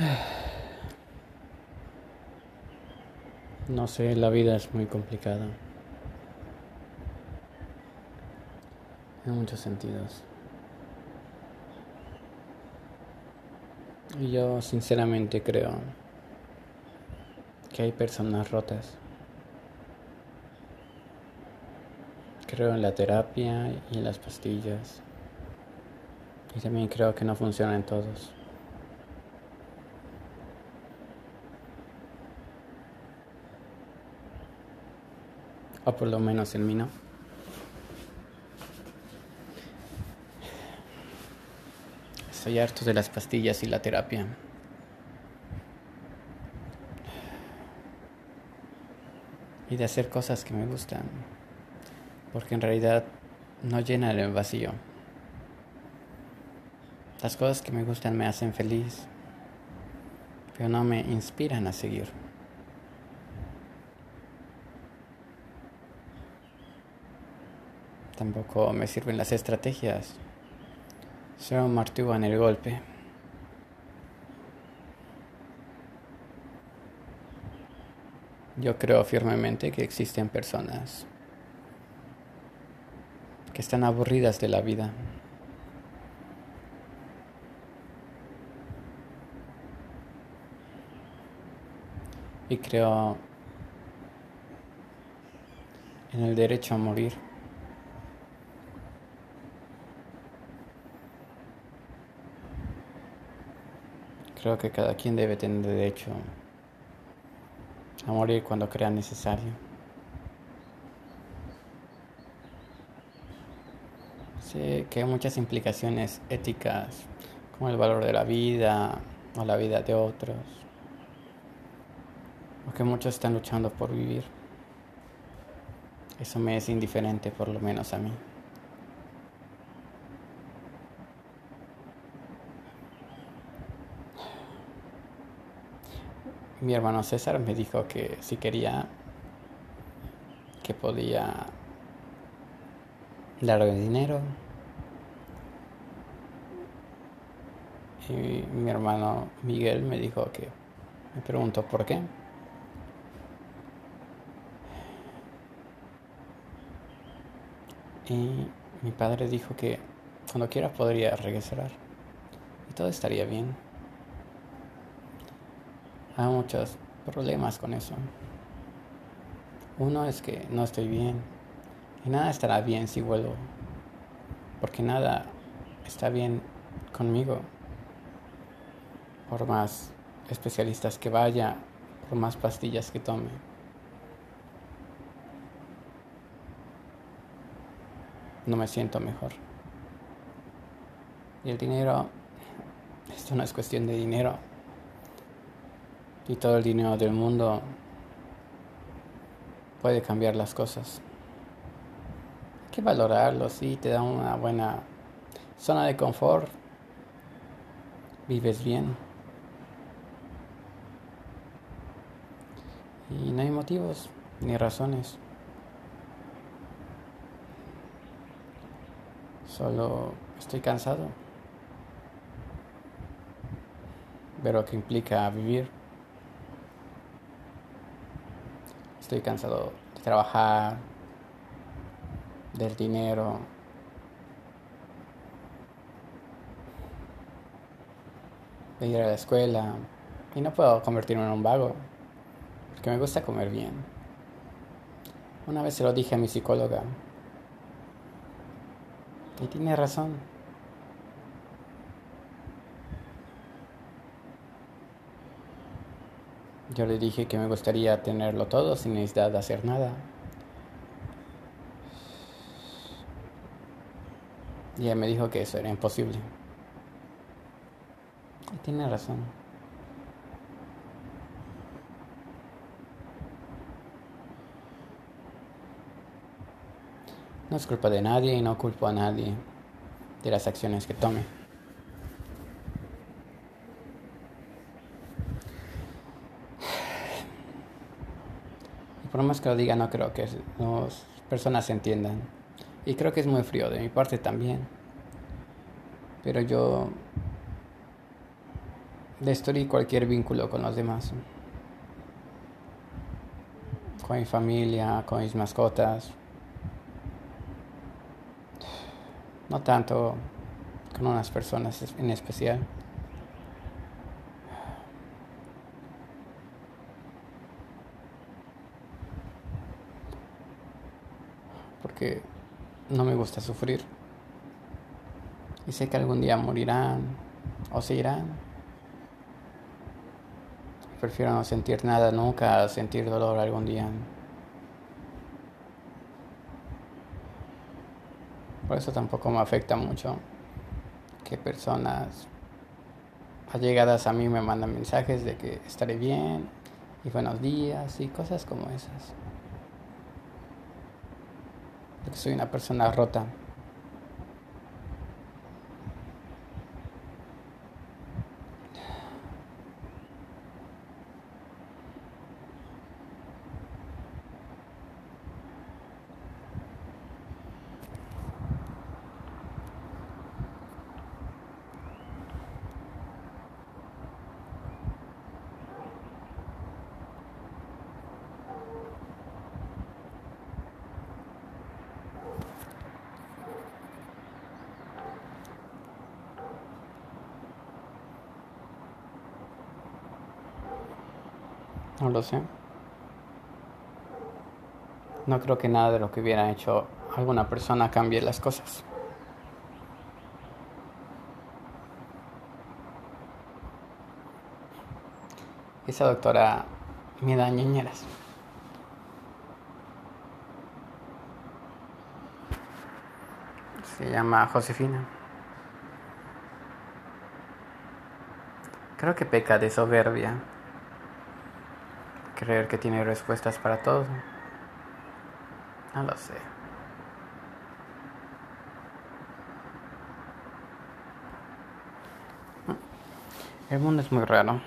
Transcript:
No sé, la vida es muy complicada. En muchos sentidos. Y yo sinceramente creo que hay personas rotas. Creo en la terapia y en las pastillas. Y también creo que no funcionan todos. O por lo menos en mí no. Estoy harto de las pastillas y la terapia. Y de hacer cosas que me gustan. Porque en realidad no llenan el vacío. Las cosas que me gustan me hacen feliz. Pero no me inspiran a seguir. Tampoco me sirven las estrategias. Solo en el golpe. Yo creo firmemente que existen personas que están aburridas de la vida. Y creo en el derecho a morir. Creo que cada quien debe tener derecho a morir cuando crea necesario. Sé que hay muchas implicaciones éticas, como el valor de la vida o la vida de otros, porque muchos están luchando por vivir. Eso me es indiferente, por lo menos a mí. Mi hermano César me dijo que si quería, que podía darle dinero. Y mi hermano Miguel me dijo que, me preguntó por qué. Y mi padre dijo que cuando quiera podría regresar y todo estaría bien. Hay muchos problemas con eso. Uno es que no estoy bien y nada estará bien si vuelvo, porque nada está bien conmigo. Por más especialistas que vaya, por más pastillas que tome. No me siento mejor. Y el dinero, esto no es cuestión de dinero y todo el dinero del mundo puede cambiar las cosas. Hay que valorarlo, sí, te da una buena zona de confort, vives bien. Y no hay motivos ni razones. Solo estoy cansado. Pero que implica vivir. Estoy cansado de trabajar, del dinero. De ir a la escuela. Y no puedo convertirme en un vago. Porque me gusta comer bien. Una vez se lo dije a mi psicóloga. Y tiene razón. Yo le dije que me gustaría tenerlo todo sin necesidad de hacer nada. Y ella me dijo que eso era imposible. Y tiene razón. No es culpa de nadie y no culpo a nadie de las acciones que tome. Por más que lo diga, no creo que las personas entiendan. Y creo que es muy frío de mi parte también. Pero yo destruí cualquier vínculo con los demás. Con mi familia, con mis mascotas. No tanto con unas personas en especial. Porque no me gusta sufrir. Y sé que algún día morirán o se irán. Prefiero no sentir nada nunca, sentir dolor algún día. Por eso tampoco me afecta mucho que personas allegadas a mí me mandan mensajes de que estaré bien y buenos días y cosas como esas. Porque soy una persona rota. No lo sé. No creo que nada de lo que hubiera hecho alguna persona cambie las cosas. Esa doctora me da ñeñeras. Se llama Josefina. Creo que peca de soberbia creer que tiene respuestas para todo. No lo sé. El mundo es muy raro.